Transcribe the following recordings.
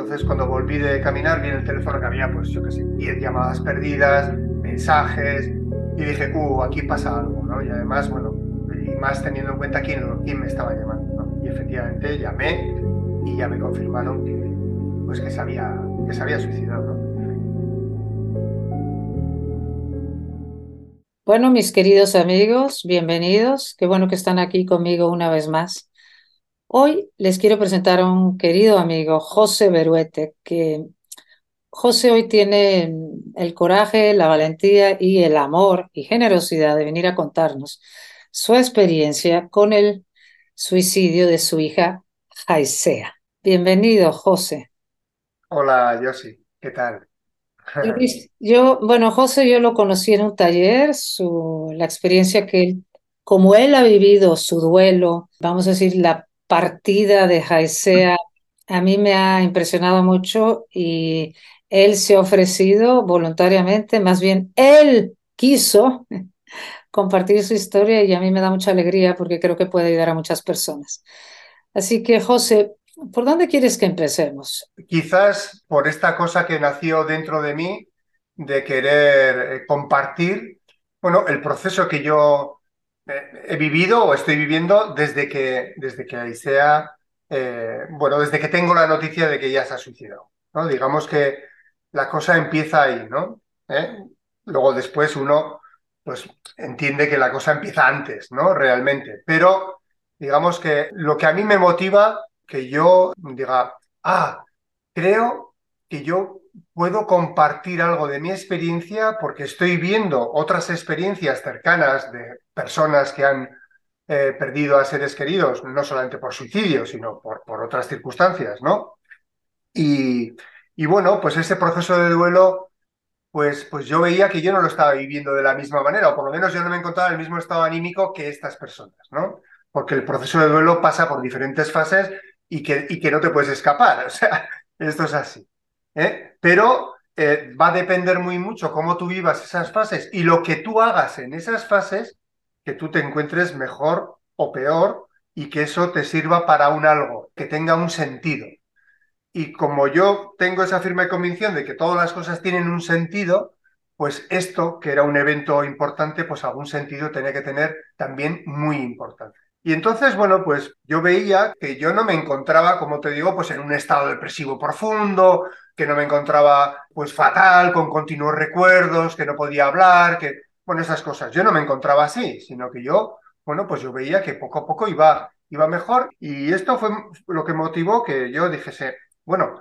Entonces cuando volví de caminar vi en el teléfono que había, pues yo qué sé, 10 llamadas perdidas, mensajes, y dije, uh, aquí pasa algo, ¿no? Y además, bueno, y más teniendo en cuenta quién, quién me estaba llamando, ¿no? Y efectivamente llamé y ya me confirmaron que, pues que se había, que se había suicidado, ¿no? Bueno, mis queridos amigos, bienvenidos. Qué bueno que están aquí conmigo una vez más. Hoy les quiero presentar a un querido amigo, José Beruete, que José hoy tiene el coraje, la valentía y el amor y generosidad de venir a contarnos su experiencia con el suicidio de su hija Jaisea. Bienvenido, José. Hola, Yossi, ¿qué tal? Yo, bueno, José, yo lo conocí en un taller, su, la experiencia que él, como él ha vivido su duelo, vamos a decir, la partida de Jaisea a mí me ha impresionado mucho y él se ha ofrecido voluntariamente, más bien él quiso compartir su historia y a mí me da mucha alegría porque creo que puede ayudar a muchas personas. Así que, José, ¿por dónde quieres que empecemos? Quizás por esta cosa que nació dentro de mí de querer eh, compartir, bueno, el proceso que yo he vivido o estoy viviendo desde que, desde que Aisea, eh, bueno, desde que tengo la noticia de que ya se ha suicidado. ¿no? Digamos que la cosa empieza ahí, ¿no? ¿Eh? Luego después uno pues entiende que la cosa empieza antes, ¿no? Realmente. Pero digamos que lo que a mí me motiva, que yo diga, ah, creo que yo puedo compartir algo de mi experiencia porque estoy viendo otras experiencias cercanas de personas que han eh, perdido a seres queridos, no solamente por suicidio, sino por, otras circunstancias, ¿no? Y, y, bueno, pues ese proceso de duelo, pues, pues yo veía que yo no lo estaba viviendo de la misma manera, o por lo menos yo no me encontraba en el mismo estado anímico que estas personas, ¿no? Porque el proceso de duelo pasa por diferentes fases y que, y que no te puedes escapar, o sea, esto es así. ¿eh? pero eh, va a depender muy mucho cómo tú vivas esas fases y lo que tú hagas en esas fases, que tú te encuentres mejor o peor y que eso te sirva para un algo, que tenga un sentido. Y como yo tengo esa firme convicción de que todas las cosas tienen un sentido, pues esto, que era un evento importante, pues algún sentido tenía que tener también muy importante. Y entonces, bueno, pues yo veía que yo no me encontraba, como te digo, pues en un estado depresivo profundo, que no me encontraba pues fatal, con continuos recuerdos, que no podía hablar, que, bueno, esas cosas. Yo no me encontraba así, sino que yo, bueno, pues yo veía que poco a poco iba, iba mejor. Y esto fue lo que motivó que yo dijese, bueno,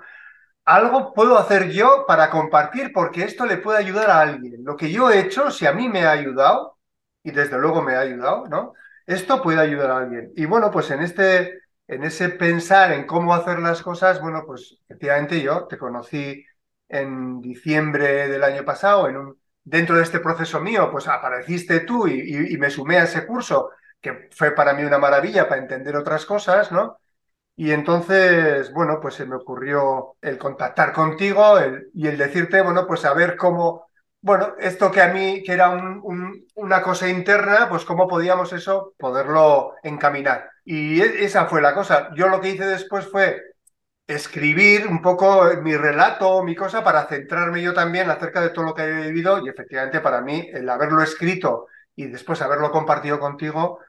algo puedo hacer yo para compartir porque esto le puede ayudar a alguien. Lo que yo he hecho, si a mí me ha ayudado, y desde luego me ha ayudado, ¿no? esto puede ayudar a alguien. Y bueno, pues en este, en ese pensar en cómo hacer las cosas, bueno, pues efectivamente yo te conocí en diciembre del año pasado, en un, dentro de este proceso mío, pues apareciste tú y, me sumé a ese curso, que fue para mí una maravilla para entender otras cosas, ¿no? Y entonces, bueno, pues se me ocurrió el contactar contigo y el decirte, bueno, pues a ver cómo, bueno, esto que a mí, que era una cosa interna, pues cómo podíamos eso, poderlo encaminar. Y e, esa fue la cosa. Yo lo que hice después fue escribir un poco mi relato, mi cosa, para centrarme yo también acerca de todo lo que he vivido. Y efectivamente para mí, el haberlo escrito y después haberlo compartido contigo,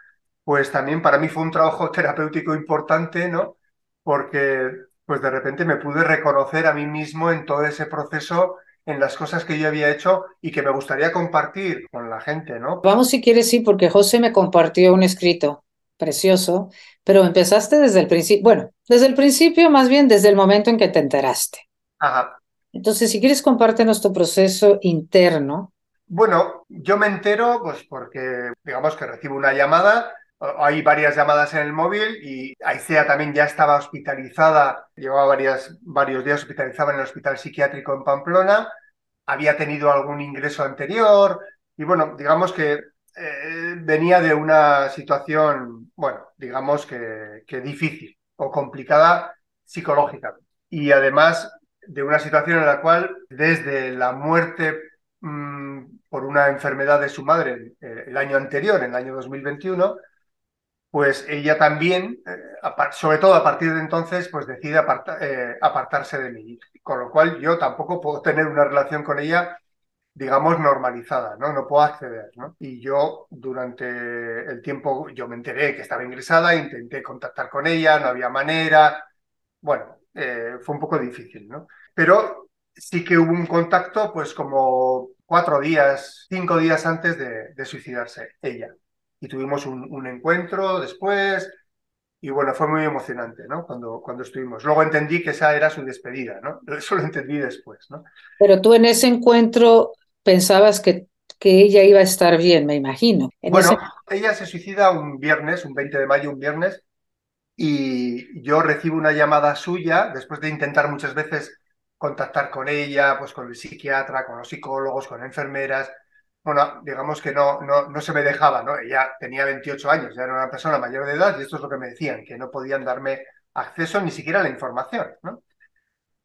pues también para mí fue un trabajo terapéutico importante, ¿no? Porque pues de repente me pude reconocer a mí mismo en todo ese proceso en las cosas que yo había hecho y que me gustaría compartir con la gente, ¿no? Vamos si quieres, sí, porque José me compartió un escrito precioso, pero empezaste desde el principio, bueno, desde el principio, más bien desde el momento en que te enteraste. Ajá. Entonces, si quieres, comparte nuestro proceso interno. Bueno, yo me entero, pues porque, digamos que recibo una llamada hay varias llamadas en el móvil y Aicea también ya estaba hospitalizada, llevaba varias, varios días hospitalizada en el hospital psiquiátrico en Pamplona, había tenido algún ingreso anterior y bueno, digamos que eh, venía de una situación, bueno, digamos que, que difícil o complicada psicológicamente. Y además de una situación en la cual desde la muerte mmm, por una enfermedad de su madre eh, el año anterior, en el año 2021, pues ella también, eh, sobre todo a partir de entonces, pues decide eh, apartarse de mí. Con lo cual yo tampoco puedo tener una relación con ella, digamos, normalizada, ¿no? No puedo acceder, ¿no? Y yo durante el tiempo, yo me enteré que estaba ingresada, intenté contactar con ella, no había manera. Bueno, eh, fue un poco difícil, ¿no? Pero sí que hubo un contacto, pues como cuatro días, cinco días antes de, suicidarse ella y tuvimos un, un, encuentro después y bueno, fue muy emocionante, ¿no? Cuando, cuando estuvimos. Luego entendí que esa era su despedida, ¿no? Eso lo entendí después, ¿no? Pero tú en ese encuentro pensabas que, que ella iba a estar bien, me imagino. En bueno, ese... ella se suicida un viernes, un 20 de mayo, un viernes, y yo recibo una llamada suya después de intentar muchas veces contactar con ella, pues con el psiquiatra, con los psicólogos, con enfermeras, bueno, digamos que no, no, no se me dejaba, ¿no? Ella tenía 28 años, ya era una persona mayor de edad y esto es lo que me decían, que no podían darme acceso ni siquiera a la información, ¿no?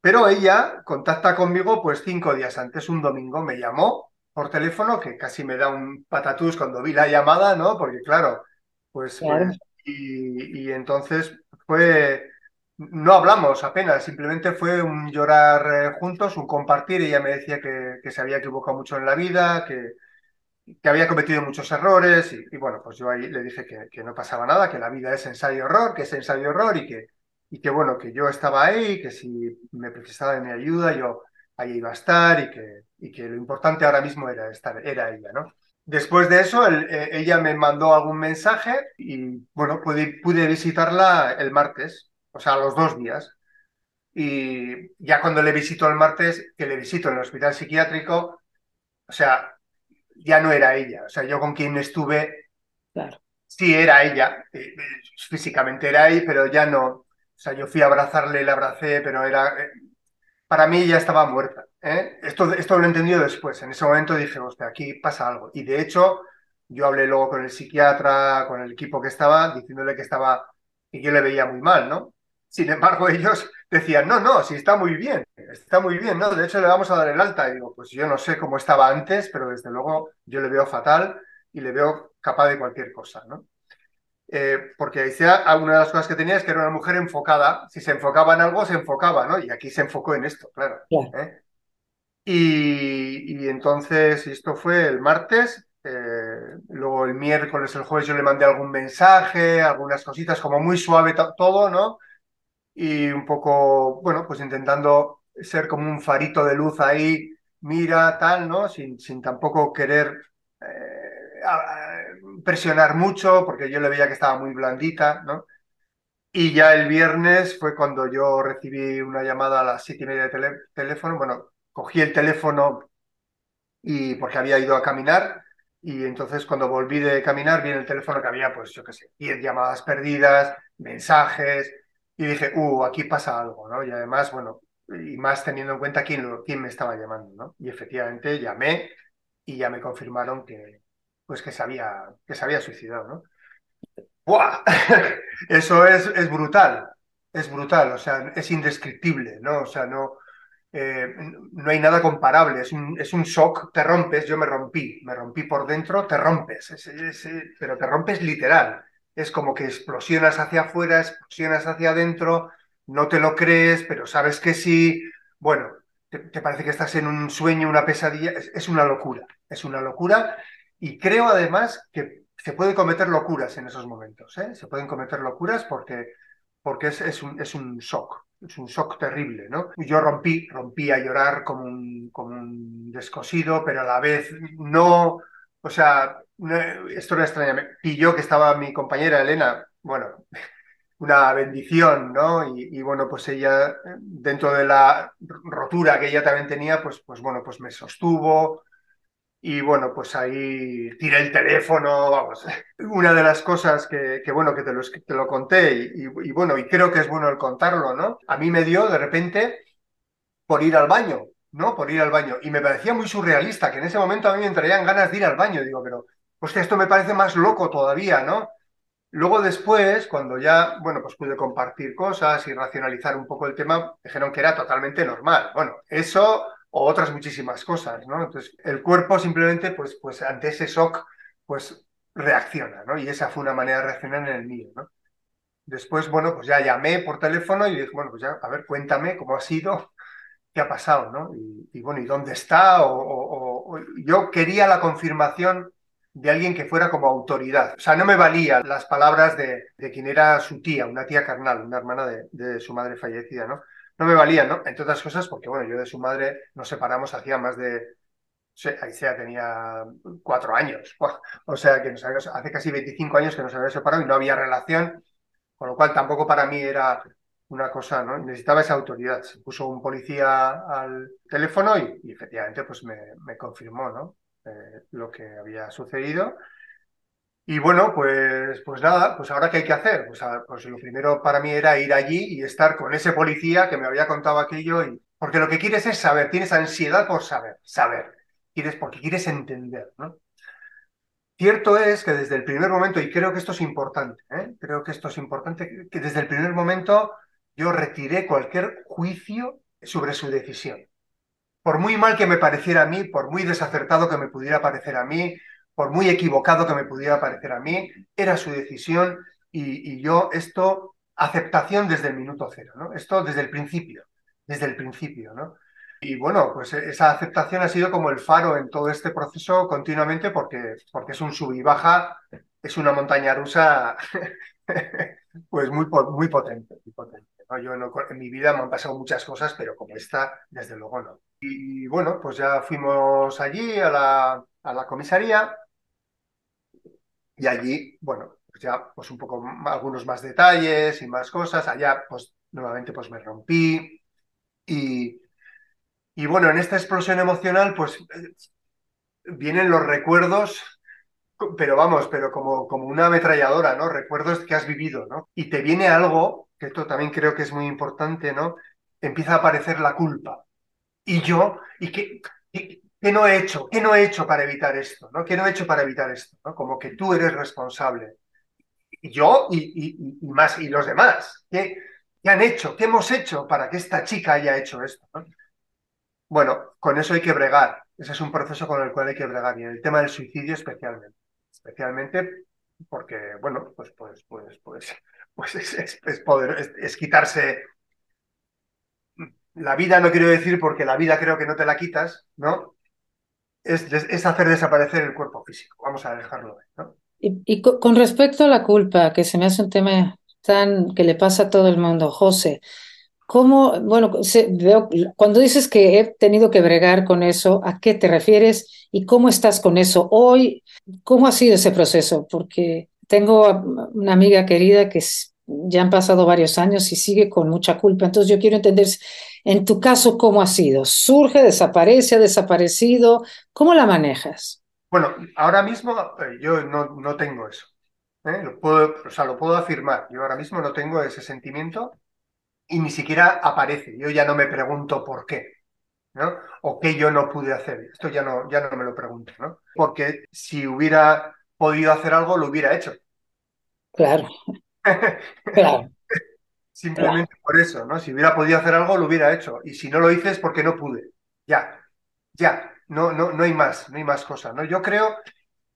Pero ella contacta conmigo pues cinco días antes, un domingo, me llamó por teléfono, que casi me da un patatús cuando vi la llamada, ¿no? Porque claro, pues, Claro. y, y entonces fue, no hablamos apenas, simplemente fue un llorar eh, juntos, un compartir. Ella me decía que, que se había equivocado mucho en la vida, que, que había cometido muchos errores y, y, bueno, pues yo ahí le dije que, que, no pasaba nada, que la vida es ensayo-error, que es ensayo-error y que, y que bueno, que yo estaba ahí, que si me precisaba de mi ayuda yo ahí iba a estar y que, y que lo importante ahora mismo era, estar, era ella, ¿no? Después de eso, el, eh, ella me mandó algún mensaje y bueno, pude, pude visitarla el martes, o sea, los dos días. Y ya cuando le visito el martes, que le visito en el hospital psiquiátrico, o sea, ya no era ella. O sea, yo con quien estuve, Claro. sí era ella, eh, eh, físicamente era ella, pero ya no. O sea, yo fui a abrazarle, le abracé, pero era. eh, para mí ya estaba muerta. ¿eh? Esto, esto lo he entendido después. En ese momento dije, hostia, aquí pasa algo. Y de hecho, yo hablé luego con el psiquiatra, con el equipo que estaba, diciéndole que estaba, que yo le veía muy mal, ¿no? Sin embargo, ellos decían, no, no, sí está muy bien, está muy bien, ¿no? De hecho, le vamos a dar el alta. Y digo, pues yo no sé cómo estaba antes, pero desde luego yo le veo fatal y le veo capaz de cualquier cosa, ¿no? Eh, porque Aicea, una de las cosas que tenía es que era una mujer enfocada. Si se enfocaba en algo, se enfocaba, ¿no? Y aquí se enfocó en esto, claro. ¿eh? Y, y, entonces, esto fue el martes. Eh, luego el miércoles, el jueves, yo le mandé algún mensaje, algunas cositas, como muy suave todo, ¿no? Y un poco, bueno, pues intentando ser como un farito de luz ahí, mira, tal, ¿no? Sin, sin tampoco querer eh, presionar mucho, porque yo le veía que estaba muy blandita, ¿no? Y ya el viernes fue cuando yo recibí una llamada a las siete y media de tele, teléfono. Bueno, cogí el teléfono y porque había ido a caminar. Y entonces cuando volví de caminar vi en el teléfono que había, pues yo qué sé, 10 llamadas perdidas, mensajes. Y dije, uh, aquí pasa algo, ¿no? Y además, bueno, y más teniendo en cuenta quién, quién me estaba llamando, ¿no? Y efectivamente llamé y ya me confirmaron que, pues que se había, que se había suicidado, ¿no? ¡Buah! Eso es, es brutal, es brutal, o sea, es indescriptible, ¿no? O sea, no, eh, no hay nada comparable, es un, es un shock, te rompes, yo me rompí, me rompí por dentro, te rompes, es, es, pero te rompes literal, es como que explosionas hacia afuera, explosionas hacia adentro, no te lo crees, pero sabes que sí, bueno, te, parece que estás en un sueño, una pesadilla, es, es una locura, es una locura y creo además que se puede cometer locuras en esos momentos, ¿eh? Se pueden cometer locuras porque, porque es, es, un, es un shock, es un shock terrible, ¿no? Yo rompí, rompí a llorar como un, como un descosido, pero a la vez no, o sea, una historia extraña. Me pilló que estaba mi compañera Elena, bueno, una bendición, ¿no? Y, y, bueno, pues ella, dentro de la rotura que ella también tenía, pues, pues bueno, pues me sostuvo, y bueno, pues ahí tiré el teléfono, vamos. Una de las cosas que, que bueno, que te lo, te lo conté y, y, bueno, y creo que es bueno el contarlo, ¿no? A mí me dio de repente por ir al baño, ¿no? Por ir al baño. Y me parecía muy surrealista, que en ese momento a mí me entrarían ganas de ir al baño. Digo, pero, hostia, esto me parece más loco todavía, ¿no? Luego después, cuando ya, bueno, pues pude compartir cosas y racionalizar un poco el tema, dijeron que era totalmente normal. Bueno, eso o otras muchísimas cosas, ¿no? Entonces, el cuerpo simplemente, pues, pues ante ese shock, pues reacciona, ¿no? Y esa fue una manera de reaccionar en el mío, ¿no? Después, bueno, pues ya llamé por teléfono y dije, bueno, pues ya, a ver, cuéntame cómo ha sido, qué ha pasado, ¿no? Y, bueno, ¿y dónde está? O, yo quería la confirmación de alguien que fuera como autoridad. O sea, no me valían las palabras de, de quien era su tía, una tía carnal, una hermana de, de su madre fallecida, ¿no? No me valía, ¿no? Entre otras cosas, porque bueno, yo de su madre nos separamos hacía más de. Ahí sea, tenía cuatro años. O sea, que hace casi 25 años que nos había separado y no había relación, con lo cual tampoco para mí era una cosa, ¿no? Necesitaba esa autoridad. Se puso un policía al teléfono y, efectivamente pues me, me confirmó, ¿no? Eh, lo que había sucedido y bueno, pues, pues nada, pues ahora qué hay que hacer. Pues, pues, lo primero para mí era ir allí y estar con ese policía que me había contado aquello. Y, porque lo que quieres es saber, tienes ansiedad por saber, saber. Quieres, porque quieres entender, ¿no? Cierto es que desde el primer momento, y creo que esto es importante, ¿eh? creo que esto es importante, que desde el primer momento yo retiré cualquier juicio sobre su decisión. Por muy mal que me pareciera a mí, por muy desacertado que me pudiera parecer a mí, por muy equivocado que me pudiera parecer a mí, era su decisión y, yo esto, aceptación desde el minuto cero, ¿no? Esto desde el principio, desde el principio, ¿no? Y bueno, pues esa aceptación ha sido como el faro en todo este proceso continuamente porque, porque es un sub y baja, es una montaña rusa pues muy, muy potente, muy potente. Yo en, mi vida me han pasado muchas cosas, pero como esta, desde luego no. Y, bueno, pues ya fuimos allí a la, a la comisaría y allí, bueno, pues ya pues un poco algunos más detalles y más cosas. Allá, pues nuevamente pues me rompí. Y, y bueno, en esta explosión emocional, pues vienen los recuerdos, pero vamos, pero como, como una ametralladora, ¿no? Recuerdos que has vivido, ¿no? Y te viene algo, que esto también creo que es muy importante, ¿no? Empieza a aparecer la culpa. Y yo, y que, ¿Qué no he hecho? ¿Qué no he hecho para evitar esto? ¿no? ¿Qué no he hecho para evitar esto? ¿no? Como que tú eres responsable. Y yo y, más, y los demás. ¿Qué, ¿Qué, han hecho? ¿Qué hemos hecho para que esta chica haya hecho esto? Bueno, con eso hay que bregar. Ese es un proceso con el cual hay que bregar. Y en el tema del suicidio especialmente. Especialmente porque, bueno, pues, pues, pues, pues, pues es, es, poder, es quitarse la vida no quiero decir porque la vida creo que no te la quitas, ¿no? Es, hacer desaparecer el cuerpo físico. Vamos a dejarlo ahí, Y, con respecto a la culpa, que se me hace un tema tan que le pasa a todo el mundo, José, ¿cómo, bueno, cuando dices que he tenido que bregar con eso, ¿a qué te refieres y cómo estás con eso hoy? ¿Cómo ha sido ese proceso? Porque tengo una amiga querida que ya han pasado varios años y sigue con mucha culpa. Entonces yo quiero entender, en tu caso, ¿cómo ha sido? ¿Surge, desaparece, ha desaparecido? ¿Cómo la manejas? Bueno, ahora mismo eh, yo no, no tengo eso. ¿eh? Lo puedo, o sea, lo puedo afirmar. Yo ahora mismo no tengo ese sentimiento y ni siquiera aparece. Yo ya no me pregunto por qué. ¿no? O qué yo no pude hacer. Esto ya no, ya no me lo pregunto, ¿no? Porque si hubiera podido hacer algo, lo hubiera hecho. Claro. Claro. Simplemente por eso, ¿no? Si hubiera podido hacer algo, lo hubiera hecho. Y si no lo hice es porque no pude. Ya, ya, no, no, no hay más, no hay más cosas, ¿no? Yo creo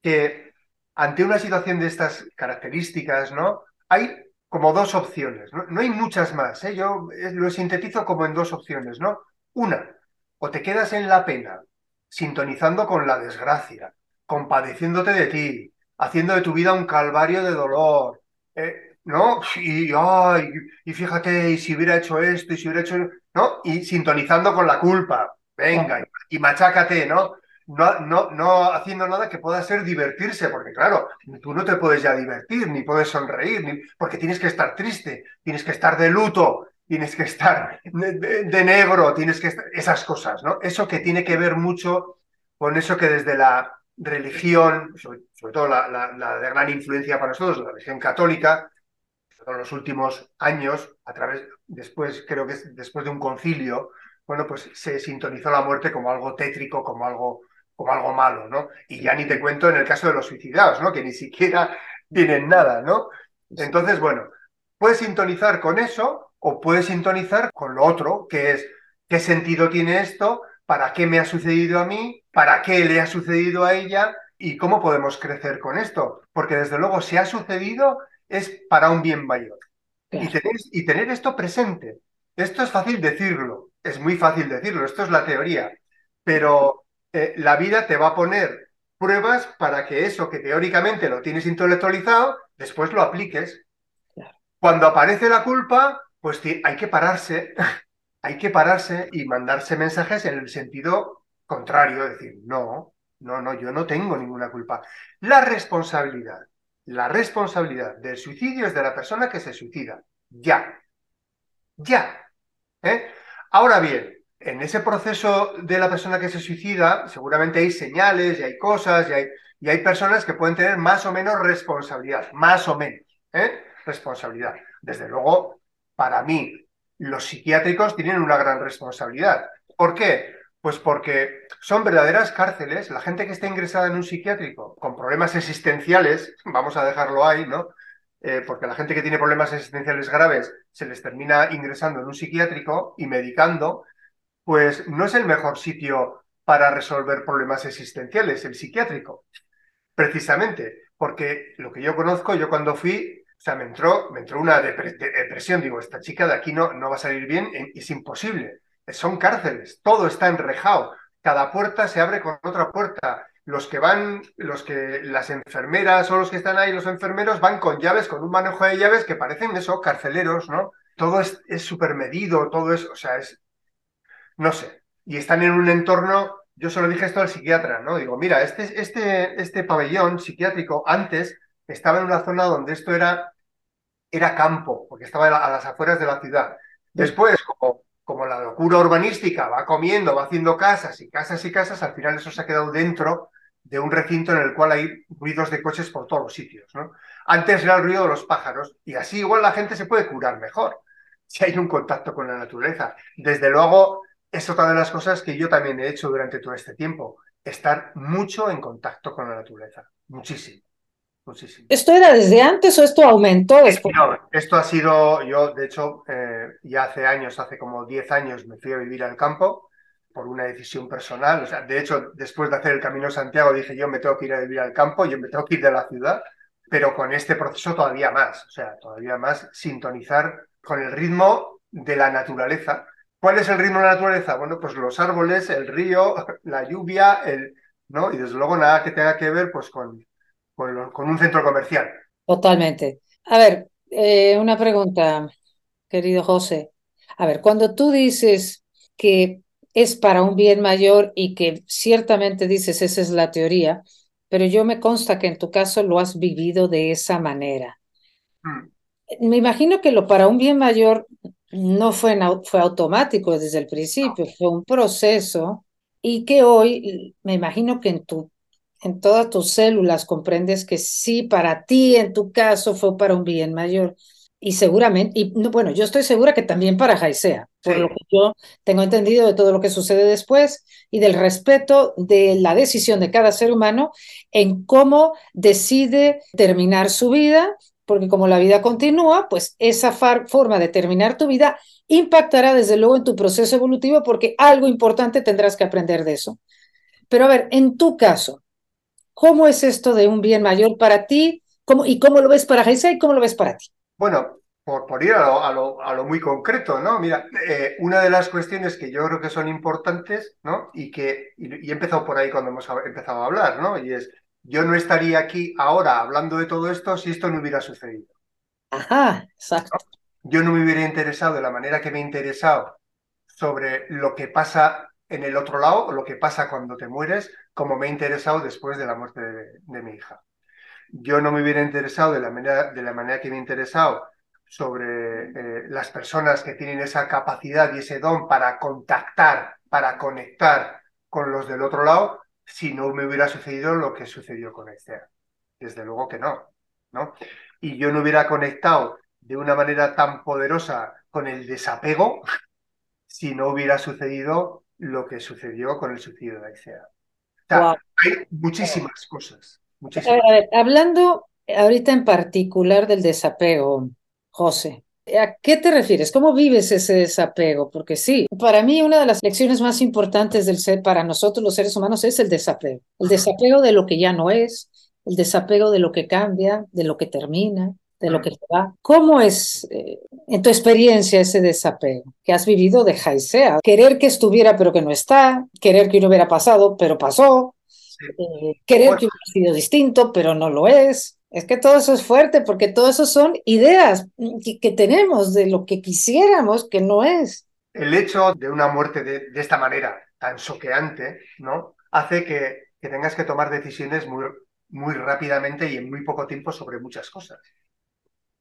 que ante una situación de estas características, ¿no? Hay como dos opciones, ¿no? hay muchas más, ¿eh? Yo eh, lo sintetizo como en dos opciones, ¿no? Una, o te quedas en la pena, sintonizando con la desgracia, compadeciéndote de ti, haciendo de tu vida un calvario de dolor, eh, ¿no? Y, ay, y fíjate, y si hubiera hecho esto, y si hubiera hecho, ¿no? Y sintonizando con la culpa, venga, y, machácate, ¿no? No, no, no haciendo nada que pueda ser divertirse, porque claro, tú no te puedes ya divertir, ni puedes sonreír, ni, porque tienes que estar triste, tienes que estar de luto, tienes que estar de, negro, tienes que estar, esas cosas, ¿no? Eso que tiene que ver mucho con eso que desde la religión, sobre, todo la, de gran influencia para nosotros, la religión católica, en los últimos años, a través, después, creo que después de un concilio, bueno, pues se sintonizó la muerte como algo tétrico, como algo, como algo malo, ¿no? Y ya ni te cuento en el caso de los suicidados, ¿no? Que ni siquiera tienen nada, ¿no? Entonces, bueno, puedes sintonizar con eso o puedes sintonizar con lo otro, que es qué sentido tiene esto, para qué me ha sucedido a mí, para qué le ha sucedido a ella y cómo podemos crecer con esto. Porque desde luego, si ha sucedido, es para un bien mayor. Y, tener, y tener esto presente. Esto es fácil decirlo, es muy fácil decirlo, esto es la teoría, pero eh, la vida te va a poner pruebas para que eso que teóricamente lo tienes intelectualizado, después lo apliques. Cuando aparece la culpa, pues hay que pararse, hay que pararse y mandarse mensajes en el sentido contrario, decir, no, no, no, yo no tengo ninguna culpa. La responsabilidad, la responsabilidad del suicidio es de la persona que se suicida, ya, ya. ¿eh? Ahora bien, en ese proceso de la persona que se suicida, seguramente hay señales y hay cosas y hay, y hay personas que pueden tener más o menos responsabilidad, más o menos, ¿eh? responsabilidad. Desde luego, para mí, los psiquiátricos tienen una gran responsabilidad. ¿Por qué? Pues porque son verdaderas cárceles. La gente que está ingresada en un psiquiátrico con problemas existenciales, vamos a dejarlo ahí, ¿no? Eh, porque la gente que tiene problemas existenciales graves se les termina ingresando en un psiquiátrico y medicando, pues no es el mejor sitio para resolver problemas existenciales, el psiquiátrico. Precisamente, porque lo que yo conozco, yo cuando fui, o sea, me entró, me entró una depresión, digo, esta chica de aquí no, no va a salir bien, es imposible. Son cárceles, todo está enrejado, cada puerta se abre con otra puerta, los que van, los que las enfermeras o los que están ahí, los enfermeros, van con llaves, con un manejo de llaves que parecen eso, carceleros, ¿no? Todo es súper medido, todo es, o sea, es, no sé. Y están en un entorno, yo solo dije esto al psiquiatra, ¿no? Digo, mira, este, este, este pabellón psiquiátrico antes estaba en una zona donde esto era, era campo, porque estaba a las afueras de la ciudad. Después, como, como la locura urbanística va comiendo, va haciendo casas y casas y casas, al final eso se ha quedado dentro de un recinto en el cual hay ruidos de coches por todos los sitios. ¿no? Antes era el ruido de los pájaros y así igual la gente se puede curar mejor si hay un contacto con la naturaleza. Desde luego, es otra de las cosas que yo también he hecho durante todo este tiempo, estar mucho en contacto con la naturaleza, muchísimo. Muchísimo. ¿Esto era desde antes o esto aumentó después? No, esto ha sido, yo de hecho, eh, ya hace años, hace como 10 años me fui a vivir al campo por una decisión personal. O sea, de hecho, después de hacer el Camino Santiago dije yo me tengo que ir a vivir al campo, yo me tengo que ir de la ciudad, pero con este proceso todavía más, o sea, todavía más sintonizar con el ritmo de la naturaleza. ¿Cuál es el ritmo de la naturaleza? Bueno, pues los árboles, el río, la lluvia, el, ¿no? Y desde luego nada que tenga que ver pues con, con, con un centro comercial. Totalmente. A ver, eh, una pregunta, querido José. A ver, cuando tú dices que es para un bien mayor y que ciertamente dices esa es la teoría, pero yo me consta que en tu caso lo has vivido de esa manera. Mm. Me imagino que lo para un bien mayor no fue, fue automático desde el principio, fue un proceso y que hoy me imagino que en, tu, en todas tus células comprendes que sí, para ti en tu caso fue para un bien mayor y seguramente, y bueno, yo estoy segura que también para Jaisea, por lo que yo tengo entendido de todo lo que sucede después y del respeto de la decisión de cada ser humano en cómo decide terminar su vida, porque como la vida continúa, pues esa forma de terminar tu vida impactará desde luego en tu proceso evolutivo porque algo importante tendrás que aprender de eso. Pero a ver, en tu caso, ¿cómo es esto de un bien mayor para ti? ¿Cómo, ¿Y cómo lo ves para Jaisea y cómo lo ves para ti? Bueno, por, por ir a lo, a, lo, muy concreto, ¿no? Mira, eh, una de las cuestiones que yo creo que son importantes, ¿no? Y que y, he empezado por ahí cuando hemos empezado a hablar, ¿no? Y es, yo no estaría aquí ahora hablando de todo esto si esto no hubiera sucedido. Ajá, exacto. Yo no me hubiera interesado de la manera que me he interesado sobre lo que pasa en el otro lado o lo que pasa cuando te mueres, como me he interesado después de la muerte de mi hija yo no me hubiera interesado de la manera, de la manera que me he interesado sobre eh, las personas que tienen esa capacidad y ese don para contactar, para conectar con los del otro lado, si no me hubiera sucedido lo que sucedió con Esther. Desde luego que no, ¿no? Y yo no hubiera conectado de una manera tan poderosa con el desapego si no hubiera sucedido lo que sucedió con el suicidio de Aicea. hay muchísimas cosas. Hablando ahorita en particular del desapego, José, ¿A qué te refieres? ¿Cómo vives ese desapego? Porque sí, para mí una de las lecciones más importantes del ser para nosotros los seres humanos es el desapego. El desapego de lo que ya no es, el desapego de lo que cambia, de lo que termina, de lo que se va. ¿Cómo es eh, en tu experiencia ese desapego que has vivido de Jaisea? Querer que estuviera pero que no está, querer que no hubiera pasado pero pasó, eh, querer que hubiera sido distinto pero no lo es. Es que todo eso es fuerte porque todo eso son ideas que, tenemos de lo que quisiéramos que no es. El hecho de una muerte de, esta manera tan soqueante, ¿no? Hace que, que, tengas que tomar decisiones muy, muy rápidamente y en muy poco tiempo sobre muchas cosas,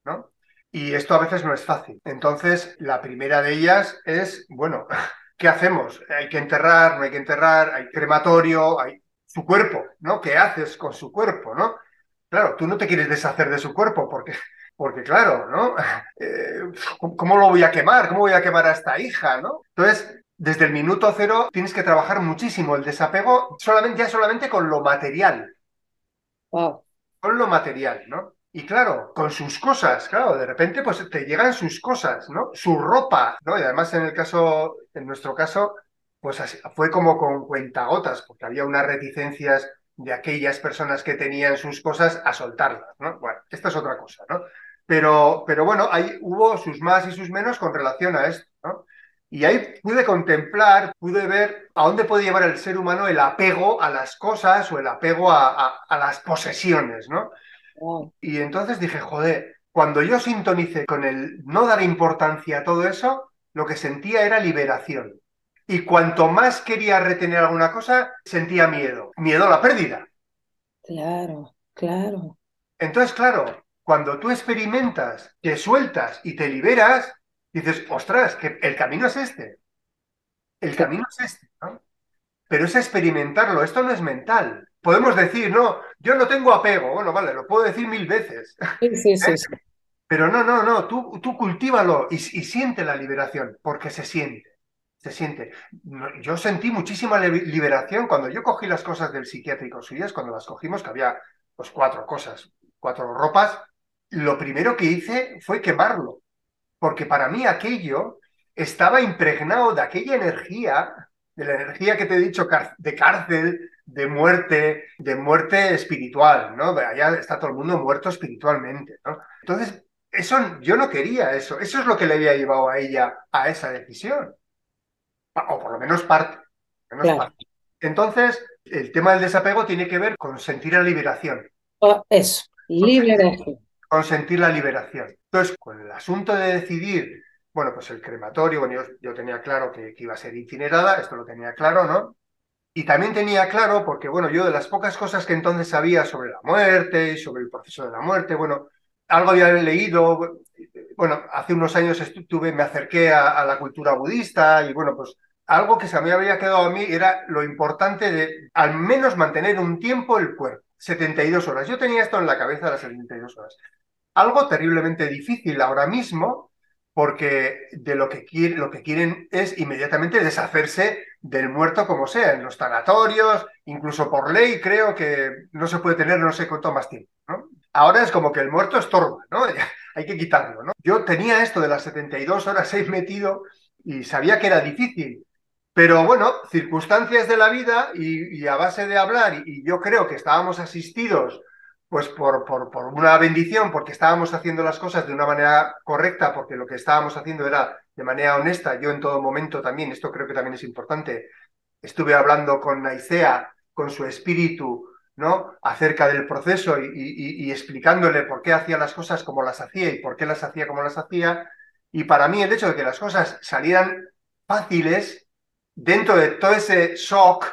¿no? Y esto a veces no es fácil. Entonces, la primera de ellas es, bueno, ¿qué hacemos? Hay que enterrar, no hay que enterrar, hay crematorio, hay su cuerpo, ¿no? ¿Qué haces con su cuerpo, ¿no? Claro, tú no te quieres deshacer de su cuerpo porque, porque claro, ¿no? Eh, ¿Cómo lo voy a quemar? ¿Cómo voy a quemar a esta hija, ¿no? Entonces, desde el minuto cero tienes que trabajar muchísimo el desapego solamente, ya solamente con lo material. Con lo material, ¿no? Y claro, con sus cosas, claro, de repente pues te llegan sus cosas, ¿no? Su ropa, ¿no? Y además en el caso, en nuestro caso, pues así, fue como con cuentagotas, porque había unas reticencias de aquellas personas que tenían sus cosas a soltarlas, ¿no? Bueno, esta es otra cosa, ¿no? Pero, pero bueno, ahí hubo sus más y sus menos con relación a esto, ¿no? Y ahí pude contemplar, pude ver a dónde puede llevar el ser humano el apego a las cosas o el apego a, las posesiones, ¿no? Y entonces dije, joder, cuando yo sintonicé con el no dar importancia a todo eso, lo que sentía era liberación. Y cuanto más quería retener alguna cosa, sentía miedo. Miedo a la pérdida. Claro, claro. Entonces, claro, cuando tú experimentas, te sueltas y te liberas, dices, ostras, que el camino es este. El camino es este, ¿no? Pero es experimentarlo, esto no es mental. Podemos decir, no, yo no tengo apego. Bueno, vale, lo puedo decir mil veces. Sí, sí, sí. ¿Eh? Pero no, no, no, tú, tú cultívalo y siente la liberación, porque se siente se siente. Yo sentí muchísima liberación cuando yo cogí las cosas del psiquiátrico suyas, cuando las cogimos, que había pues cuatro cosas, cuatro ropas, lo primero que hice fue quemarlo, porque para mí aquello estaba impregnado de aquella energía, de la energía que te he dicho de cárcel, de muerte, de muerte espiritual, ¿no? Allá está todo el mundo muerto espiritualmente, ¿no? Entonces, eso yo no quería eso, eso es lo que le había llevado a ella a esa decisión o por lo menos parte. Entonces, el tema del desapego tiene que ver con sentir la liberación. Oh, eso, liberación. Con sentir la liberación. Entonces, con el asunto de decidir, bueno, pues el crematorio, bueno, yo, tenía claro que, iba a ser incinerada, esto lo tenía claro, ¿no? Y también tenía claro, porque bueno, yo de las pocas cosas que entonces sabía sobre la muerte y sobre el proceso de la muerte, bueno, algo había leído, bueno, hace unos años estuve, me acerqué a, la cultura budista y bueno, pues algo que se me había quedado a mí era lo importante de al menos mantener un tiempo el cuerpo, 72 horas. Yo tenía esto en la cabeza de las 72 horas. Algo terriblemente difícil ahora mismo, porque de lo que, lo que quieren es inmediatamente deshacerse del muerto como sea, en los tanatorios, incluso por ley creo que no se puede tener no sé cuánto más tiempo. ¿no? Ahora es como que el muerto estorba, ¿no? Hay que quitarlo, ¿no? Yo tenía esto de las 72 horas ahí metido y sabía que era difícil, pero bueno, circunstancias de la vida y, a base de hablar, y, yo creo que estábamos asistidos pues por, por, por, una bendición, porque estábamos haciendo las cosas de una manera correcta, porque lo que estábamos haciendo era de manera honesta. Yo en todo momento también, esto creo que también es importante, estuve hablando con Naisea, con su espíritu, ¿no? acerca del proceso y, explicándole por qué hacía las cosas como las hacía y por qué las hacía como las hacía. Y para mí el hecho de que las cosas salieran fáciles dentro de todo ese shock,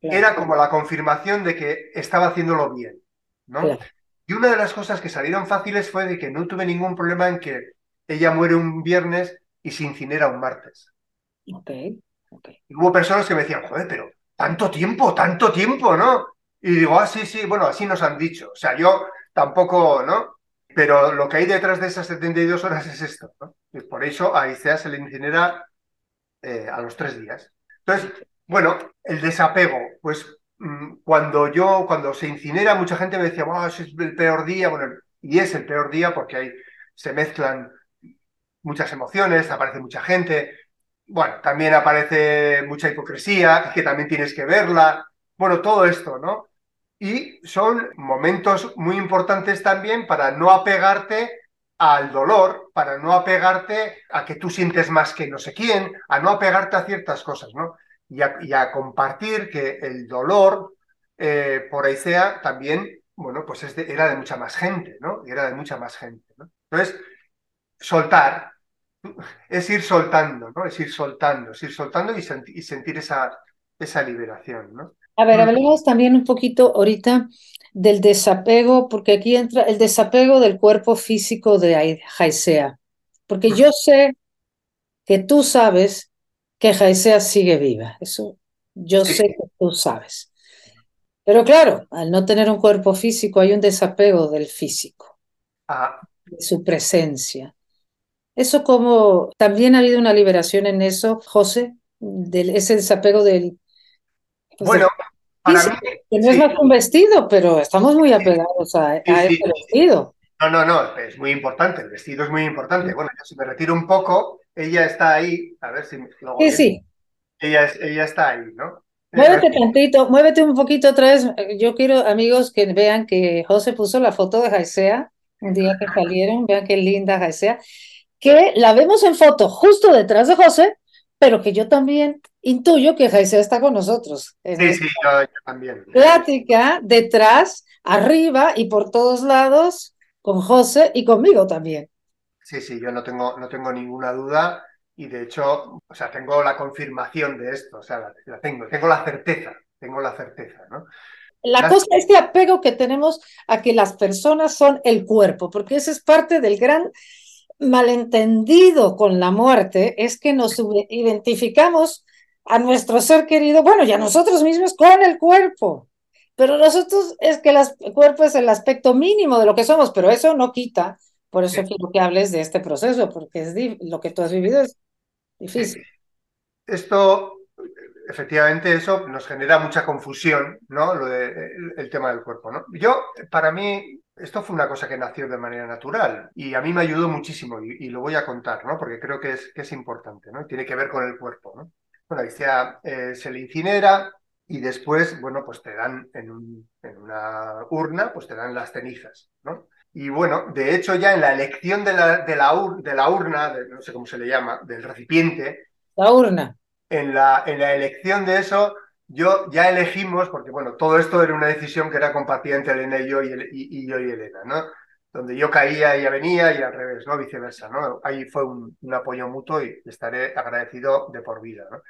era como la confirmación de que estaba haciéndolo bien. ¿no? Y una de las cosas que salieron fáciles fue de que no tuve ningún problema en que ella muere un viernes y se incinera un martes. Okay. Y hubo personas que me decían, joder, pero tanto tiempo, tanto tiempo, ¿no? Y digo, ah, sí, sí, bueno, así nos han dicho. O sea, yo tampoco, ¿no? Pero lo que hay detrás de esas 72 horas es esto, ¿no? Y por eso a ICEA se le incinera eh, a los tres días. Entonces, bueno, el desapego, pues mm, cuando yo, cuando se incinera, mucha gente me decía, wow, es el peor día, bueno, y es el peor día porque ahí se mezclan muchas emociones, aparece mucha gente, bueno, también aparece mucha hipocresía, que también tienes que verla, bueno, todo esto, ¿no? Y son momentos muy importantes también para no apegarte al dolor, para no apegarte a que tú sientes más que no sé quién, a no apegarte a ciertas cosas, ¿no? Y a, compartir que el dolor, eh, por ahí sea, también, bueno, pues era de mucha más gente, ¿no? Era de mucha más gente, ¿no? Entonces, soltar, es ir soltando, ¿no? Es ir soltando, es ir soltando y, y sentir esa, esa liberación, ¿no? A ver, hablemos también un poquito ahorita del desapego, porque aquí entra el desapego del cuerpo físico de Jaisea. Porque yo sé que tú sabes que Jaisea sigue viva. Eso yo sé que tú sabes. Pero claro, al no tener un cuerpo físico hay un desapego del físico, ah. de su presencia. Eso como también ha habido una liberación en eso, José, de ese desapego del pues bueno, para mí. no es más un vestido, pero estamos muy apegados a, ese vestido. No, no, no, es muy importante, el vestido es muy importante. Bueno, yo si me retiro un poco, ella está ahí, a ver si luego Sí, sí. Ella, ella está ahí, ¿no? Muévete tantito, muévete un poquito otra vez. Yo quiero, amigos, que vean que José puso la foto de Jaisea un día que salieron, vean qué linda Jaisea, que la vemos en foto justo detrás de José, pero que yo también intuyo que Jaisea está con nosotros. Sí, sí, yo, también. Plática detrás, arriba y por todos lados con José y conmigo también. Sí, sí, yo no tengo, no tengo ninguna duda y de hecho, o sea, tengo la confirmación de esto, o sea, la, tengo, tengo la certeza, tengo la certeza, ¿no? La cosa es que apego que tenemos a que las personas son el cuerpo, porque ese es parte del gran malentendido con la muerte es que nos identificamos a nuestro ser querido, bueno, y a nosotros mismos con el cuerpo. Pero nosotros es que el cuerpo es el aspecto mínimo de lo que somos, pero eso no quita. Por eso quiero que hables de este proceso, porque es lo que tú has vivido es difícil. Esto, efectivamente, eso nos genera mucha confusión, ¿no? Lo de, el tema del cuerpo, ¿no? Yo, para mí, esto fue una cosa que nació de manera natural y a mí me ayudó muchísimo y, lo voy a contar, ¿no? Porque creo que es, que es importante, ¿no? Tiene que ver con el cuerpo, ¿no? Bueno, ahí eh, se le incinera y después, bueno, pues te dan en, un, en, una urna, pues te dan las cenizas, ¿no? Y bueno, de hecho ya en la elección de la, de la, de la urna, no sé cómo se le llama, del recipiente. La urna. En la, en la elección de eso, yo ya elegimos, porque bueno, todo esto era una decisión que era compartida entre Elena y yo y, yo y Elena, ¿no? Donde yo caía, ella venía y al revés, ¿no? Viceversa, ¿no? Ahí fue un, apoyo mutuo y estaré agradecido de por vida, ¿no?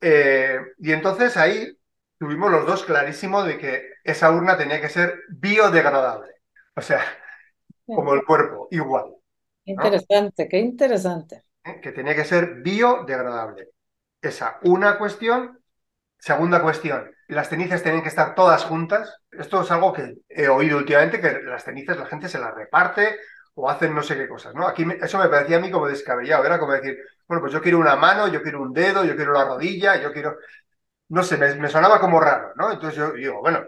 Eh, y entonces ahí tuvimos los dos clarísimo de que esa urna tenía que ser biodegradable, o sea, como el cuerpo, igual. Interesante, qué interesante. ¿Eh? Que tenía que ser biodegradable. Esa una cuestión Segunda cuestión, las cenizas tienen que estar todas juntas. Esto es algo que he oído últimamente, que las cenizas la gente se las reparte o hacen no sé qué cosas, ¿no? Aquí eso me parecía a mí como descabellado, era como decir, bueno, pues yo quiero una mano, yo quiero un dedo, yo quiero la rodilla, yo quiero... No sé, me, sonaba como raro, ¿no? Entonces yo digo, bueno,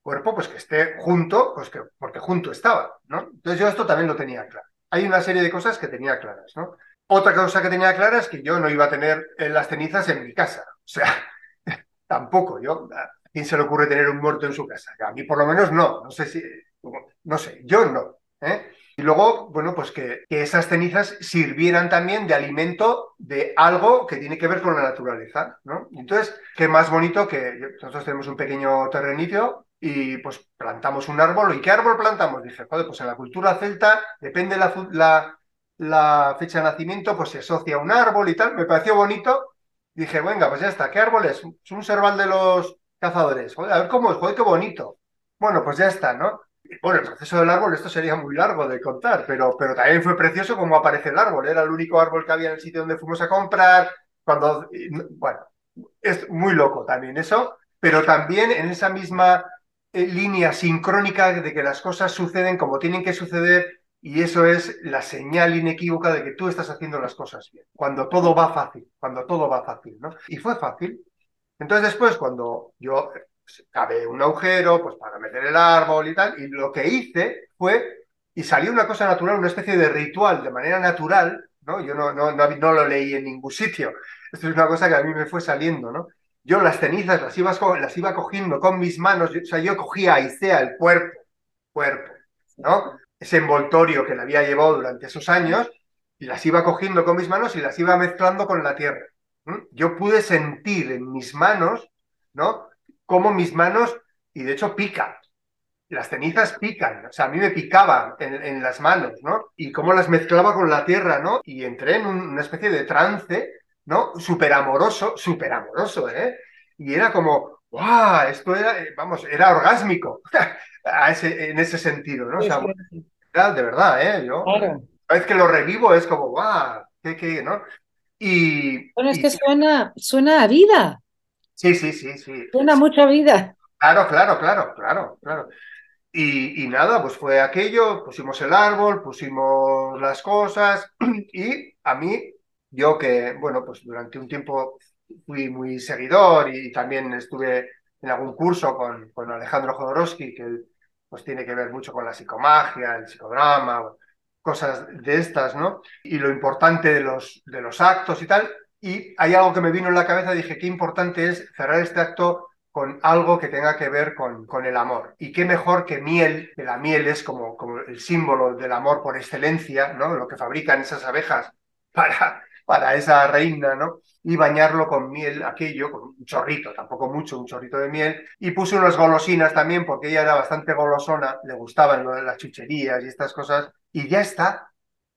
cuerpo pues que esté junto, pues que, porque junto estaba, ¿no? Entonces yo esto también lo tenía claro. Hay una serie de cosas que tenía claras, ¿no? Otra cosa que tenía clara es que yo no iba a tener las cenizas en mi casa, o sea, tampoco. Yo, ¿A quién se le ocurre tener un muerto en su casa? A mí por lo menos no. No sé si, no sé, yo no. ¿eh? Y luego, bueno, pues que, esas cenizas sirvieran también de alimento de algo que tiene que ver con la naturaleza, ¿no? Entonces, qué más bonito que nosotros tenemos un pequeño terrenito y pues plantamos un árbol. ¿Y qué árbol plantamos? Dije, joder, pues en la cultura celta, depende la, la, la fecha de nacimiento, pues se asocia a un árbol y tal. Me pareció bonito dije, venga, pues ya está, ¿qué árbol es? Un serval de los cazadores. Joder, a ver cómo es, joder, qué bonito. Bueno, pues ya está, ¿no? Bueno, el proceso del árbol, esto sería muy largo de contar, pero, pero también fue precioso cómo aparece el árbol. Era el único árbol que había en el sitio donde fuimos a comprar. Cuando, bueno, es muy loco también eso, pero también en esa misma eh, línea sincrónica de que las cosas suceden como tienen que suceder y eso es la señal inequívoca de que tú estás haciendo las cosas bien, cuando todo va fácil, cuando todo va fácil, ¿no? Y fue fácil. Entonces después, cuando yo pues, cabe un agujero, pues para meter el árbol y tal, y lo que hice fue, y salió una cosa natural, una especie de ritual, de manera natural, ¿no? Yo no, no, no, no lo leí en ningún sitio, esto es una cosa que a mí me fue saliendo, ¿no? Yo las cenizas las iba, las iba cogiendo con mis manos, o sea, yo cogía a el cuerpo, cuerpo, ¿no? Ese envoltorio que le había llevado durante esos años y las iba cogiendo con mis manos y las iba mezclando con la tierra. Yo pude sentir en mis manos, ¿no? Cómo mis manos, y de hecho pican, las cenizas pican, o sea, a mí me picaban en, las manos, ¿no? Y cómo las mezclaba con la tierra, ¿no? Y entré en una especie de trance, ¿no? Súper amoroso, súper amoroso, ¿eh? Y era como, ¡guau! Esto era, eh, vamos, era orgásmico a ese, en ese sentido, ¿no? O sea, de verdad, ¿eh? Yo, claro. vez que lo revivo es como, ¡guau! ¿Qué, qué, no? Y. Bueno, es que suena, suena a vida. Sí, sí, sí, sí. Suena mucha vida. Claro, claro, claro, claro, claro. Y, y, nada, pues fue aquello, pusimos el árbol, pusimos las cosas y a mí, yo que, bueno, pues durante un tiempo fui muy seguidor y también estuve en algún curso con, con Alejandro Jodorowsky, que pues tiene que ver mucho con la psicomagia, el psicodrama, cosas de estas, ¿no? Y lo importante de los, de los actos y tal. Y hay algo que me vino en la cabeza, dije, qué importante es cerrar este acto con algo que tenga que ver con, con el amor. Y qué mejor que miel, que la miel es como, como el símbolo del amor por excelencia, ¿no? Lo que fabrican esas abejas para, para esa reina, ¿no? Y bañarlo con miel, aquello, con un chorrito, tampoco mucho, un chorrito de miel. Y puse unas golosinas también, porque ella era bastante golosona, le gustaban lo de las chucherías y estas cosas. Y ya está,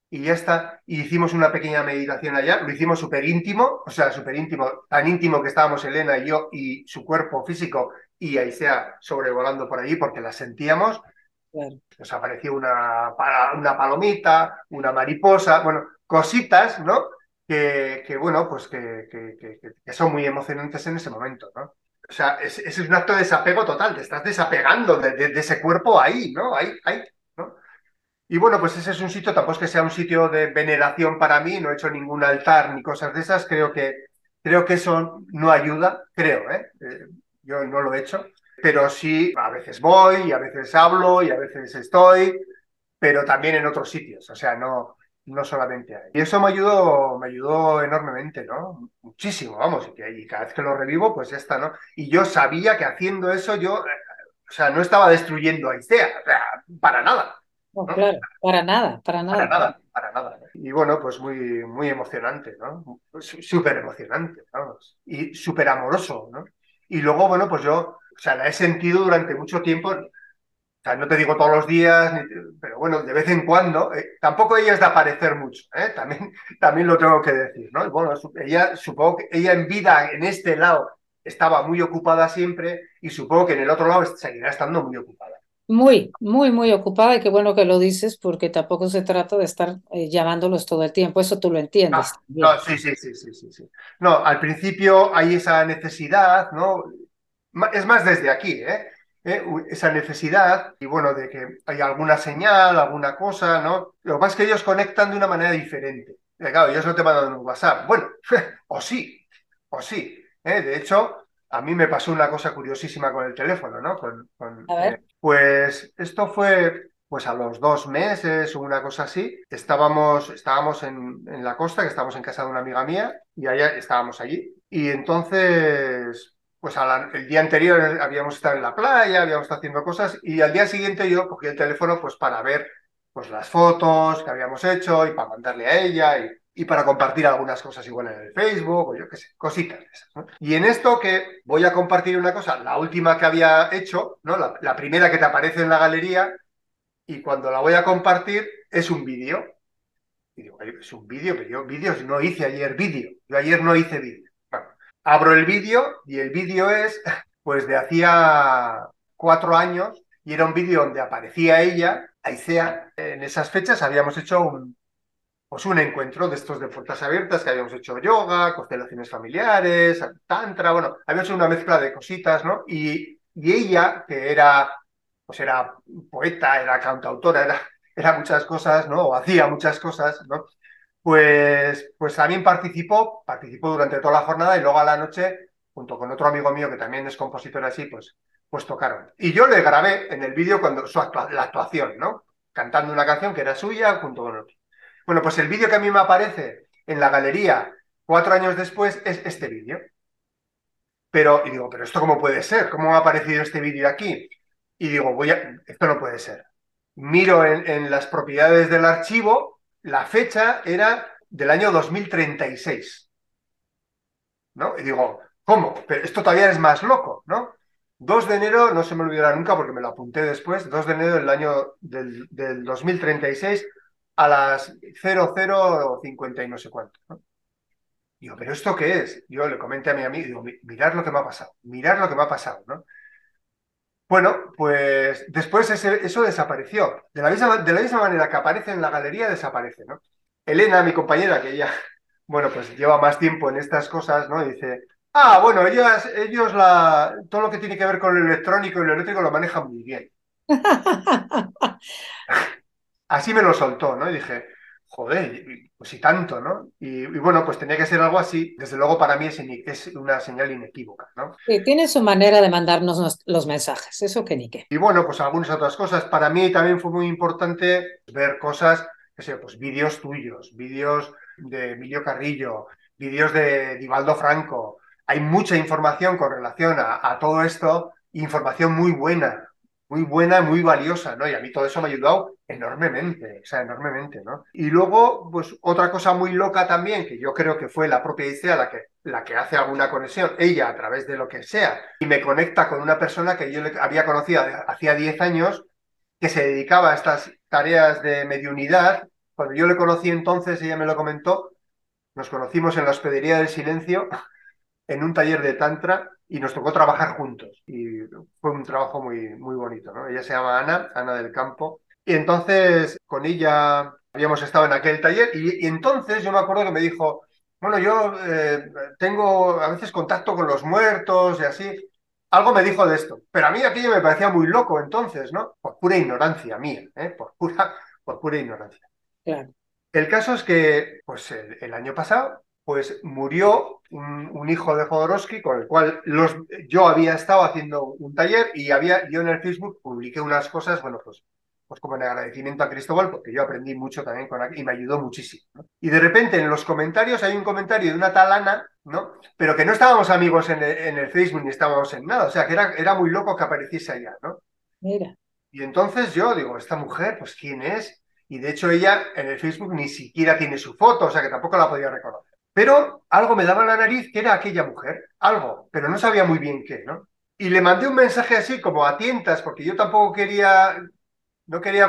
y ya está. Y hicimos una pequeña meditación allá, lo hicimos súper íntimo, o sea, súper íntimo, tan íntimo que estábamos Elena y yo y su cuerpo físico y ahí sea sobrevolando por allí porque la sentíamos. Nos apareció una, una palomita, una mariposa, bueno, cositas, ¿no? Que, bueno, pues que, que, son muy emocionantes en ese momento, ¿no? O sea, ese es, un acto de desapego total, te estás desapegando de, ese cuerpo ahí, ¿no? Ahí, ahí, ¿no? Y bueno, pues ese es un sitio, tampoco es que sea un sitio de veneración para mí, no he hecho ningún altar ni cosas de esas, creo que, creo que eso no ayuda, creo, ¿eh? eh yo no lo he hecho, pero sí, a veces voy, y a veces hablo, y a veces estoy, pero también en otros sitios, o sea, no, no solamente ahí. Y eso me ayudó, me ayudó enormemente, ¿no? Muchísimo, vamos, y, cada vez que lo revivo, pues ya está, ¿no? Y yo sabía que haciendo eso yo, eh, o sea, no estaba destruyendo a Istea, o sea, para nada. No, claro, para nada, para nada. Para nada, para nada. Y bueno, pues muy, muy emocionante, ¿no? Súper emocionante, vamos. Y súper amoroso, ¿no? Y luego, bueno, pues yo, o sea, la he sentido durante mucho tiempo, o sea, no te digo todos los días, pero bueno, de vez en cuando. Eh, tampoco ella es de aparecer mucho, ¿eh? también, también lo tengo que decir, ¿no? Bueno, ella, supongo que ella en vida, en este lado, estaba muy ocupada siempre y supongo que en el otro lado seguirá estando muy ocupada. Muy, muy, muy ocupada y qué bueno que lo dices porque tampoco se trata de estar eh, llamándolos todo el tiempo, eso tú lo entiendes. no, sí, sí, sí, sí, sí, sí. No, al principio hay esa necesidad, ¿no? Es más desde aquí, ¿eh? ¿Eh? esa necesidad y bueno, de que hay alguna señal, alguna cosa, ¿no? Lo es que ellos conectan de una manera diferente. Claro, ellos no te mandan un WhatsApp. Bueno, o sí, o sí. ¿eh? De hecho, a mí me pasó una cosa curiosísima con el teléfono, ¿no? Con, eh, pues esto fue pues a los dos meses o una cosa así, estábamos, estábamos en, en, la costa, que estábamos en casa de una amiga mía, y allá estábamos allí. Y entonces, pues el día anterior habíamos estado en la playa, habíamos estado haciendo cosas y al día siguiente yo cogí el teléfono pues para ver pues las fotos que habíamos hecho y para mandarle a ella y, para compartir algunas cosas igual en el Facebook o yo qué sé, cositas. Y en esto que voy a compartir una cosa, la última que había hecho, ¿no? La, primera que te aparece en la galería y cuando la voy a compartir es un vídeo. Y digo, es un vídeo, pero yo vídeos no hice ayer vídeo, yo ayer no hice vídeo abro el vídeo y el vídeo es pues de hacía cuatro años y era un vídeo donde aparecía ella, Aicea. En esas fechas habíamos hecho un, pues un encuentro de estos de puertas abiertas que habíamos hecho yoga, constelaciones familiares, tantra, bueno, había hecho una mezcla de cositas, ¿no? Y, y ella, que era, pues era poeta, era cantautora, era, era muchas cosas, ¿no? O hacía muchas cosas, ¿no? Pues, pues también participó, participó durante toda la jornada y luego a la noche, junto con otro amigo mío que también es compositor así, pues, pues tocaron. Y yo le grabé en el vídeo cuando su la actuación, ¿no? Cantando una canción que era suya junto con otro. Bueno, pues el vídeo que a mí me aparece en la galería cuatro años después es este vídeo. Pero, y digo, ¿pero esto cómo puede ser? ¿Cómo ha aparecido este vídeo aquí? Y digo, voy a, esto no puede ser. Miro en las propiedades del archivo, la fecha era del año 2036. ¿No? Y digo, ¿cómo? Pero esto todavía es más loco, ¿no? 2 de enero, no se me olvidará nunca porque me lo apunté después, 2 de enero del año del, del 2036, a las 0050 y no sé cuánto. ¿no? Digo, ¿pero esto qué es? Yo le comenté a mi amigo, digo, mirar lo que me ha pasado, mirar lo que me ha pasado, ¿no? Bueno, pues después eso desapareció. De la, misma, de la misma manera que aparece en la galería, desaparece, ¿no? Elena, mi compañera, que ella, bueno, pues lleva más tiempo en estas cosas, ¿no? dice, ah, bueno, ellos, ellos la, todo lo que tiene que ver con lo electrónico y lo eléctrico lo manejan muy bien. así me lo soltó, ¿no? Y dije, joder, pues y tanto, ¿no? Y, bueno, pues tenía que ser algo así. Desde luego para mí es, es una señal inequívoca, ¿no? Sí, tiene su manera de mandarnos los mensajes, eso que ni qué. Y bueno, pues algunas otras cosas. Para mí también fue muy importante ver cosas, qué sé, pues vídeos tuyos, vídeos de Emilio Carrillo, vídeos de Divaldo Franco. Hay mucha información con relación a, a todo esto, información muy buena, muy buena, muy valiosa, ¿no? Y a mí todo eso me ha ayudado enormemente, o sea, enormemente, ¿no? Y luego, pues otra cosa muy loca también, que yo creo que fue la propia Isea la que, la que hace alguna conexión, ella a través de lo que sea, y me conecta con una persona que yo había conocido hacía 10 años, que se dedicaba a estas tareas de mediunidad. Cuando yo le conocí entonces, ella me lo comentó, nos conocimos en la hospedería del silencio, en un taller de tantra, y nos tocó trabajar juntos. Y fue un trabajo muy, muy bonito, ¿no? Ella se llama Ana, Ana del Campo. Y entonces con ella habíamos estado en aquel taller y, entonces yo me acuerdo que me dijo, bueno, yo eh, tengo a veces contacto con los muertos y así. Algo me dijo de esto, pero a mí aquello me parecía muy loco entonces, ¿no? Por pura ignorancia mía, ¿eh? por, pura, por pura ignorancia. El caso es que, pues el año pasado, pues murió un, hijo de Jodorowsky con el cual los, yo había estado haciendo un taller y había, yo en el Facebook publiqué unas cosas, bueno, pues, pues como en agradecimiento a Cristóbal, porque yo aprendí mucho también con y me ayudó muchísimo. Y de repente en los comentarios hay un comentario de una talana, ¿no? Pero que no estábamos amigos en el, Facebook ni estábamos en nada, o sea que era, era muy loco que apareciese allá, ¿no? Mira. Y entonces yo digo, esta mujer, pues ¿quién es? Y de hecho ella en el Facebook ni siquiera tiene su foto, o sea que tampoco la podía reconocer. Pero algo me daba en la nariz que era aquella mujer, algo, pero no sabía muy bien qué, ¿no? Y le mandé un mensaje así como a tientas, porque yo tampoco quería, no quería,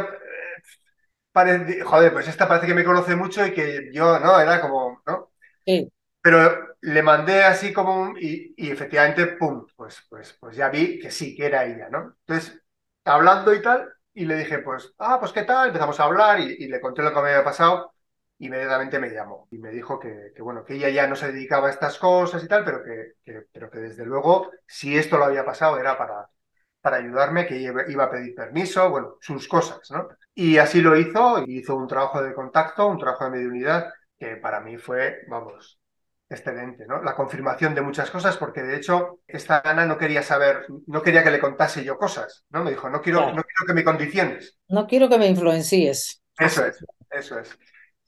eh, joder, pues esta parece que me conoce mucho y que yo, ¿no? Era como, ¿no? Sí. Pero le mandé así como un, y, efectivamente, pum, pues, pues, pues ya vi que sí, que era ella, ¿no? Entonces, hablando y tal, y le dije, pues, ah, pues qué tal, empezamos a hablar y, y le conté lo que me había pasado inmediatamente me llamó y me dijo que, bueno, que ella ya no se dedicaba a estas cosas y tal, pero que, pero que desde luego, si esto lo había pasado, era para, para ayudarme, que iba a pedir permiso, bueno, sus cosas, ¿no? Y así lo hizo, y hizo un trabajo de contacto, un trabajo de mediunidad, que para mí fue, vamos, excelente, ¿no? La confirmación de muchas cosas, porque de hecho esta Ana no quería saber, no quería que le contase yo cosas, ¿no? Me dijo, no quiero, no quiero que me condiciones. No quiero que me influencies. Eso es, eso es.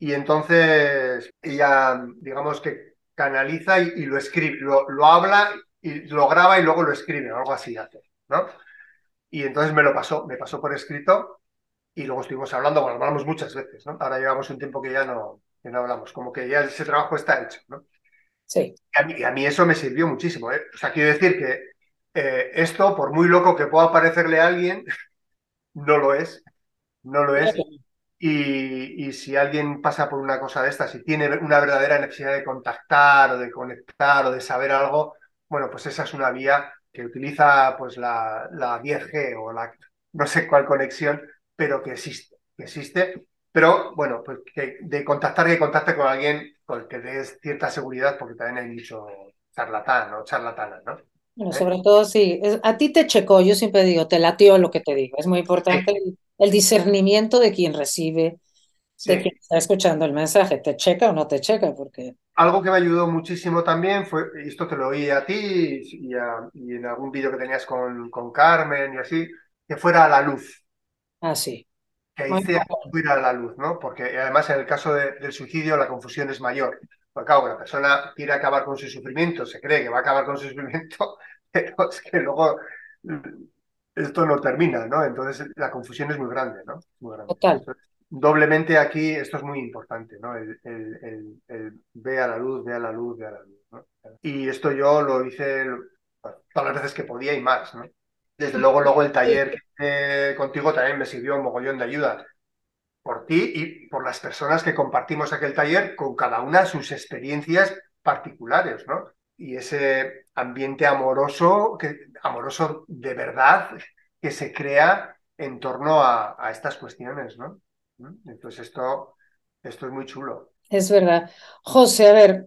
Y entonces ella, digamos que canaliza y, lo escribe, lo, lo, habla y lo graba y luego lo escribe, algo así hace, ¿no? Y entonces me lo pasó, me pasó por escrito y luego estuvimos hablando, bueno, hablamos muchas veces, ¿no? Ahora llevamos un tiempo que ya no, que no hablamos, como que ya ese trabajo está hecho, ¿no? Sí. Y a mí, eso me sirvió muchísimo, ¿eh? O sea, quiero decir que eh, esto, por muy loco que pueda parecerle a alguien, no lo es, no lo es. Y, si alguien pasa por una cosa de estas y tiene una verdadera necesidad de contactar o de conectar o de saber algo, bueno, pues esa es una vía que utiliza pues la, la 10G o la no sé cuál conexión, pero que existe, que existe Pero bueno, pues que de contactar, que contacte con alguien con el que des cierta seguridad, porque también hay mucho charlatán o charlatana, ¿no? Bueno, sobre todo sí, a ti te checó, yo siempre digo, te latió lo que te digo. Es muy importante el, discernimiento de quien recibe, de quien está escuchando el mensaje, te checa o no te checa, porque... Algo que me ayudó muchísimo también fue, y esto te lo oí a ti y, en algún vídeo que tenías con, con Carmen y así, que fuera a la luz. Ah, sí. Que ahí sea fuera a la luz, ¿no? Porque además en el caso del suicidio la confusión es mayor. Porque claro, la persona quiere acabar con su sufrimiento, se cree que va a acabar con su sufrimiento, pero es que luego esto no termina, ¿no? Entonces la confusión es muy grande, ¿no? Muy grande. Total. doblemente aquí esto es muy importante, ¿no? El, ve a la luz, ve a la luz, ve a la luz, ¿no? Y esto yo lo hice todas las veces que podía y más, ¿no? Desde luego, luego el taller contigo también me sirvió un mogollón de ayuda por ti y por las personas que compartimos aquel taller con cada una sus experiencias particulares, ¿no? Y ese ambiente amoroso, que, amoroso de verdad que se crea en torno a, estas cuestiones, ¿no? ¿Mm? Entonces esto, esto es muy chulo. Es verdad. José, a ver,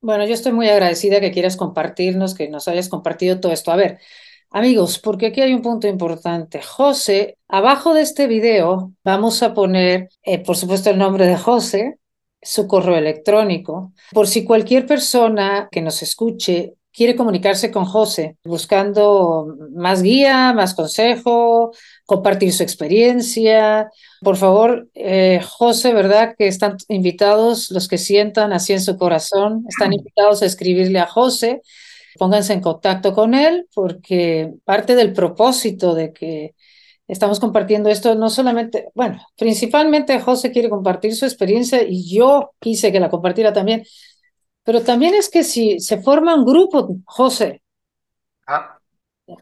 bueno, yo estoy muy agradecida que quieras compartirnos, que nos hayas compartido todo esto. A ver, Amigos, porque aquí hay un punto importante. José, abajo de este video vamos a poner, eh, por supuesto, el nombre de José, su correo electrónico, por si cualquier persona que nos escuche quiere comunicarse con José buscando más guía, más consejo, compartir su experiencia. Por favor, eh, José, ¿verdad? Que están invitados los que sientan así en su corazón, están invitados a escribirle a José Pónganse en contacto con él porque parte del propósito de que estamos compartiendo esto no solamente, bueno, principalmente José quiere compartir su experiencia y yo quise que la compartiera también, pero también es que si se forma un grupo, José, ah.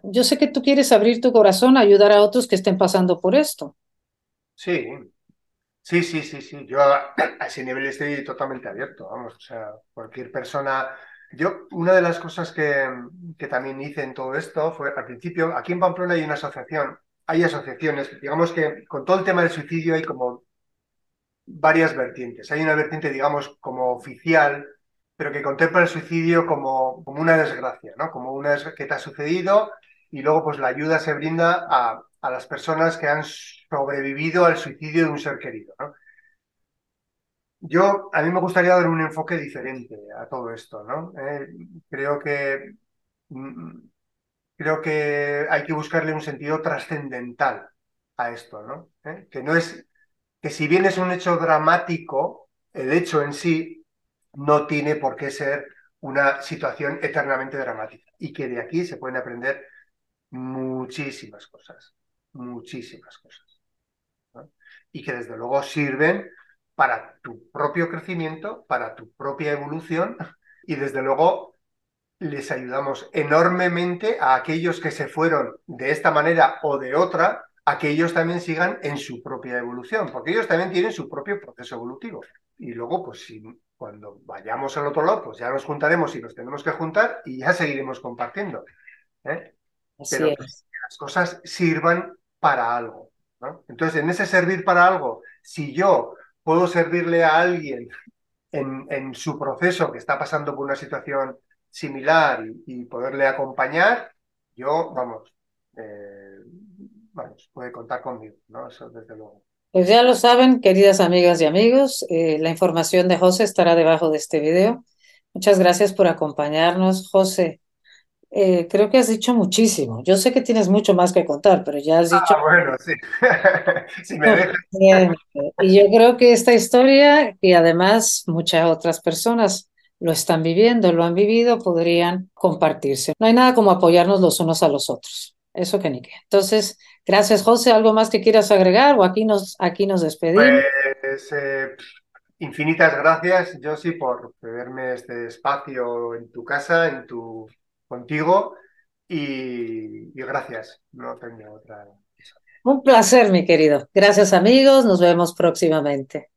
yo sé que tú quieres abrir tu corazón a ayudar a otros que estén pasando por esto. Sí, sí, sí, sí, sí. Yo a ese nivel estoy totalmente abierto, vamos, o sea, cualquier persona yo, una de las cosas que, que, también hice en todo esto fue, al principio, aquí en Pamplona hay una asociación, hay asociaciones, digamos que con todo el tema del suicidio hay como varias vertientes. Hay una vertiente, digamos, como oficial, pero que contempla el suicidio como, como una desgracia, ¿no? Como una que te ha sucedido y luego pues la ayuda se brinda a, a las personas que han sobrevivido al suicidio de un ser querido, ¿no? Yo, a mí me gustaría dar un enfoque diferente a todo esto, ¿no? Eh, creo que mm, creo que hay que buscarle un sentido trascendental a esto, ¿no? Eh, que no es que si bien es un hecho dramático, el hecho en sí no tiene por qué ser una situación eternamente dramática y que de aquí se pueden aprender muchísimas cosas, muchísimas cosas. Y que desde luego sirven para tu propio crecimiento, para tu propia evolución y desde luego les ayudamos enormemente a aquellos que se fueron de esta manera o de otra, a que ellos también sigan en su propia evolución, porque ellos también tienen su propio proceso evolutivo. Y luego, pues si, cuando vayamos al otro lado, pues ya nos juntaremos y nos tenemos que juntar y ya seguiremos compartiendo. ¿eh? Pero que las cosas sirvan para algo. Entonces, en ese servir para algo, si yo puedo servirle a alguien en, en su proceso que está pasando por una situación similar y, poderle acompañar, yo, vamos, eh, vamos, puede contar conmigo, ¿no? Eso desde luego. Pues ya lo saben, queridas amigas y amigos, eh, la información de José estará debajo de este video. Muchas gracias por acompañarnos, José. Eh, creo que has dicho muchísimo. Yo sé que tienes mucho más que contar, pero ya has ah, dicho. Ah, bueno, sí. si me dejas. Y yo creo que esta historia, y además muchas otras personas lo están viviendo, lo han vivido, podrían compartirse. No hay nada como apoyarnos los unos a los otros. Eso que ni qué. Entonces, gracias, José. ¿Algo más que quieras agregar o aquí nos, aquí nos despedimos? Pues, eh, infinitas gracias, Josie, por cederme este espacio en tu casa, en tu contigo y, gracias. No tengo otra. Un placer, mi querido. Gracias, amigos. Nos vemos próximamente.